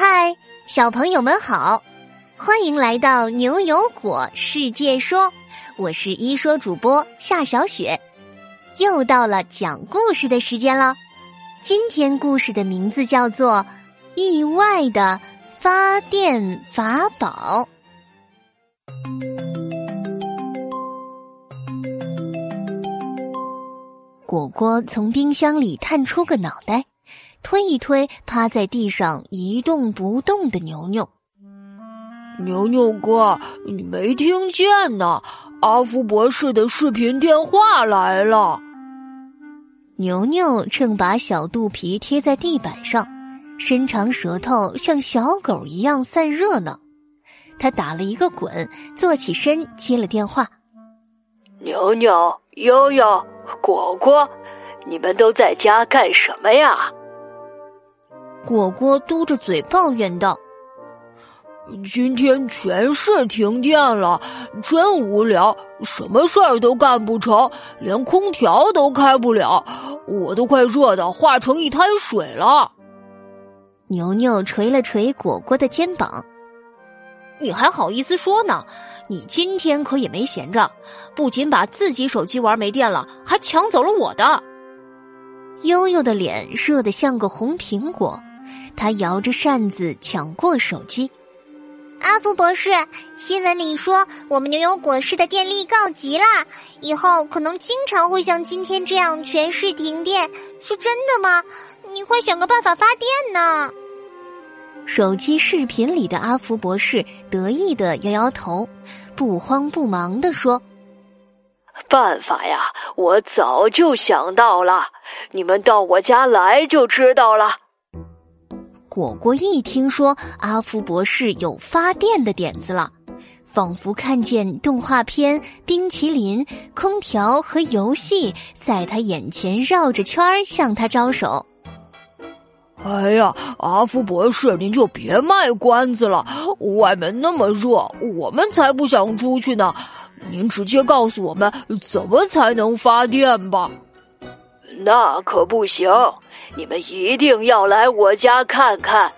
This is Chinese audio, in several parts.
嗨，小朋友们好，欢迎来到牛油果世界说，我是一说主播夏小雪，又到了讲故事的时间了。今天故事的名字叫做《意外的发电法宝》。果果从冰箱里探出个脑袋。推一推趴在地上一动不动的牛牛，牛牛哥，你没听见呢？阿福博士的视频电话来了。牛牛正把小肚皮贴在地板上，伸长舌头像小狗一样散热呢。他打了一个滚，坐起身接了电话。牛牛、悠悠、果果，你们都在家干什么呀？果果嘟着嘴抱怨道：“今天全市停电了，真无聊，什么事儿都干不成，连空调都开不了，我都快热的化成一滩水了。”牛牛捶了捶果果的肩膀：“你还好意思说呢？你今天可也没闲着，不仅把自己手机玩没电了，还抢走了我的。”悠悠的脸热得像个红苹果。他摇着扇子抢过手机。阿福博士，新闻里说我们牛油果市的电力告急了，以后可能经常会像今天这样全市停电，是真的吗？你快想个办法发电呢！手机视频里的阿福博士得意的摇摇头，不慌不忙的说：“办法呀，我早就想到了，你们到我家来就知道了。”果果一听说阿福博士有发电的点子了，仿佛看见动画片、冰淇淋、空调和游戏在他眼前绕着圈儿向他招手。哎呀，阿福博士，您就别卖关子了，外面那么热，我们才不想出去呢。您直接告诉我们怎么才能发电吧。那可不行。你们一定要来我家看看。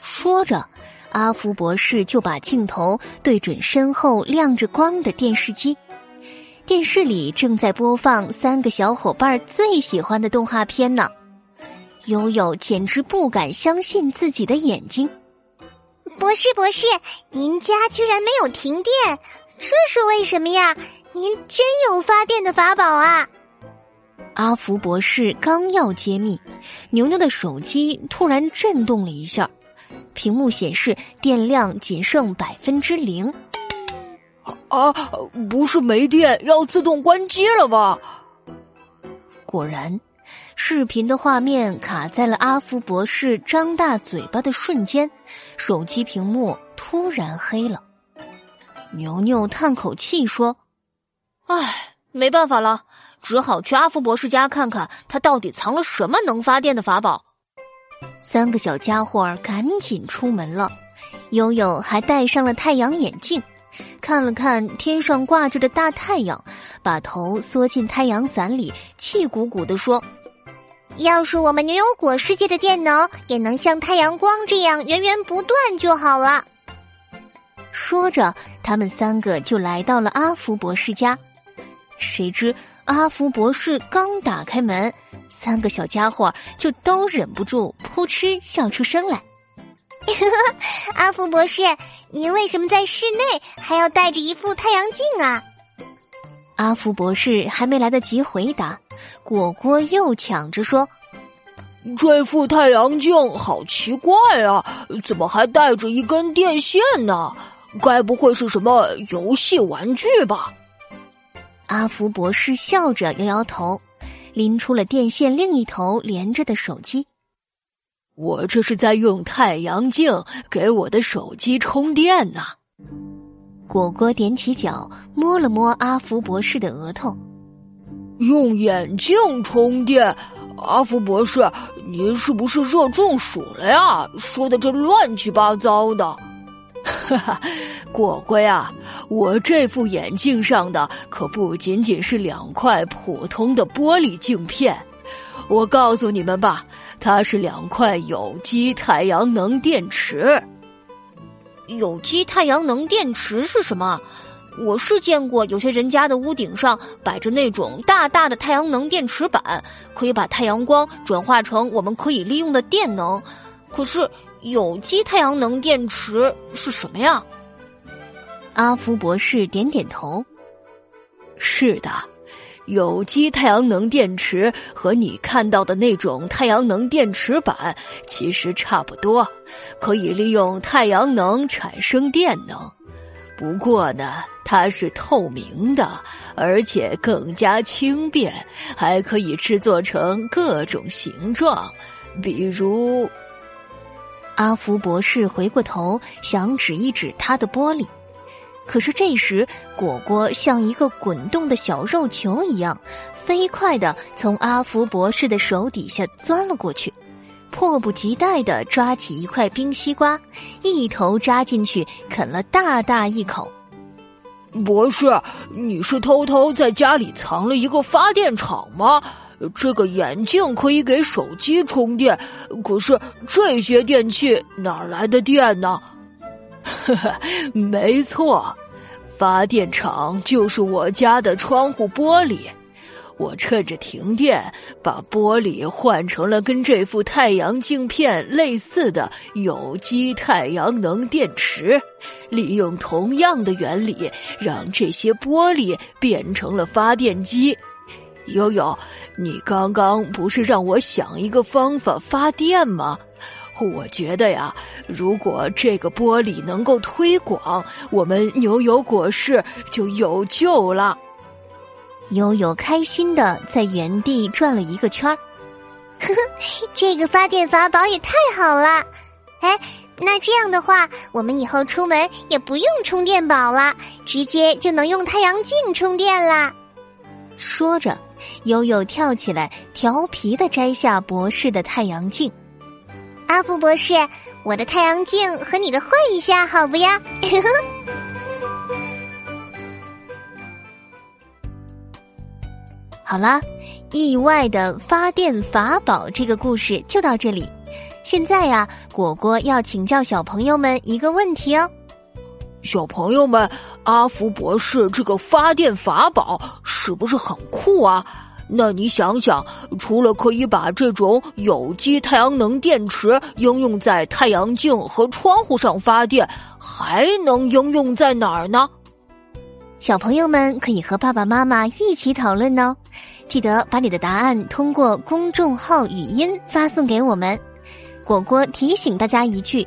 说着，阿福博士就把镜头对准身后亮着光的电视机。电视里正在播放三个小伙伴最喜欢的动画片呢。悠悠简直不敢相信自己的眼睛。博士，博士，您家居然没有停电，这是为什么呀？您真有发电的法宝啊！阿福博士刚要揭秘，牛牛的手机突然震动了一下，屏幕显示电量仅剩百分之零。啊，不是没电要自动关机了吧？果然，视频的画面卡在了阿福博士张大嘴巴的瞬间，手机屏幕突然黑了。牛牛叹口气说：“唉，没办法了。”只好去阿福博士家看看，他到底藏了什么能发电的法宝。三个小家伙赶紧出门了，悠悠还戴上了太阳眼镜，看了看天上挂着的大太阳，把头缩进太阳伞里，气鼓鼓地说：“要是我们牛油果世界的电能也能像太阳光这样源源不断就好了。”说着，他们三个就来到了阿福博士家，谁知。阿福博士刚打开门，三个小家伙就都忍不住扑哧笑出声来。阿福博士，您为什么在室内还要戴着一副太阳镜啊？阿福博士还没来得及回答，果果又抢着说：“这副太阳镜好奇怪啊，怎么还带着一根电线呢？该不会是什么游戏玩具吧？”阿福博士笑着摇摇头，拎出了电线另一头连着的手机。我这是在用太阳镜给我的手机充电呢。果果踮起脚摸了摸阿福博士的额头，用眼镜充电。阿福博士，您是不是热中暑了呀？说的这乱七八糟的。哈哈，果果呀，我这副眼镜上的可不仅仅是两块普通的玻璃镜片。我告诉你们吧，它是两块有机太阳能电池。有机太阳能电池是什么？我是见过有些人家的屋顶上摆着那种大大的太阳能电池板，可以把太阳光转化成我们可以利用的电能。可是有机太阳能电池是什么呀？阿福博士点点头。是的，有机太阳能电池和你看到的那种太阳能电池板其实差不多，可以利用太阳能产生电能。不过呢，它是透明的，而且更加轻便，还可以制作成各种形状，比如……阿福博士回过头，想指一指他的玻璃，可是这时果果像一个滚动的小肉球一样，飞快的从阿福博士的手底下钻了过去。迫不及待的抓起一块冰西瓜，一头扎进去啃了大大一口。博士，你是偷偷在家里藏了一个发电厂吗？这个眼镜可以给手机充电，可是这些电器哪来的电呢？呵呵，没错，发电厂就是我家的窗户玻璃。我趁着停电，把玻璃换成了跟这副太阳镜片类似的有机太阳能电池，利用同样的原理，让这些玻璃变成了发电机。悠悠，你刚刚不是让我想一个方法发电吗？我觉得呀，如果这个玻璃能够推广，我们牛油果市就有救了。悠悠开心的在原地转了一个圈儿，呵呵，这个发电法宝也太好了！哎，那这样的话，我们以后出门也不用充电宝了，直接就能用太阳镜充电了。说着，悠悠跳起来，调皮的摘下博士的太阳镜。阿福博士，我的太阳镜和你的换一下，好不呀？呵呵。好啦，意外的发电法宝这个故事就到这里。现在呀，果果要请教小朋友们一个问题哦。小朋友们，阿福博士这个发电法宝是不是很酷啊？那你想想，除了可以把这种有机太阳能电池应用在太阳镜和窗户上发电，还能应用在哪儿呢？小朋友们可以和爸爸妈妈一起讨论哦，记得把你的答案通过公众号语音发送给我们。果果提醒大家一句：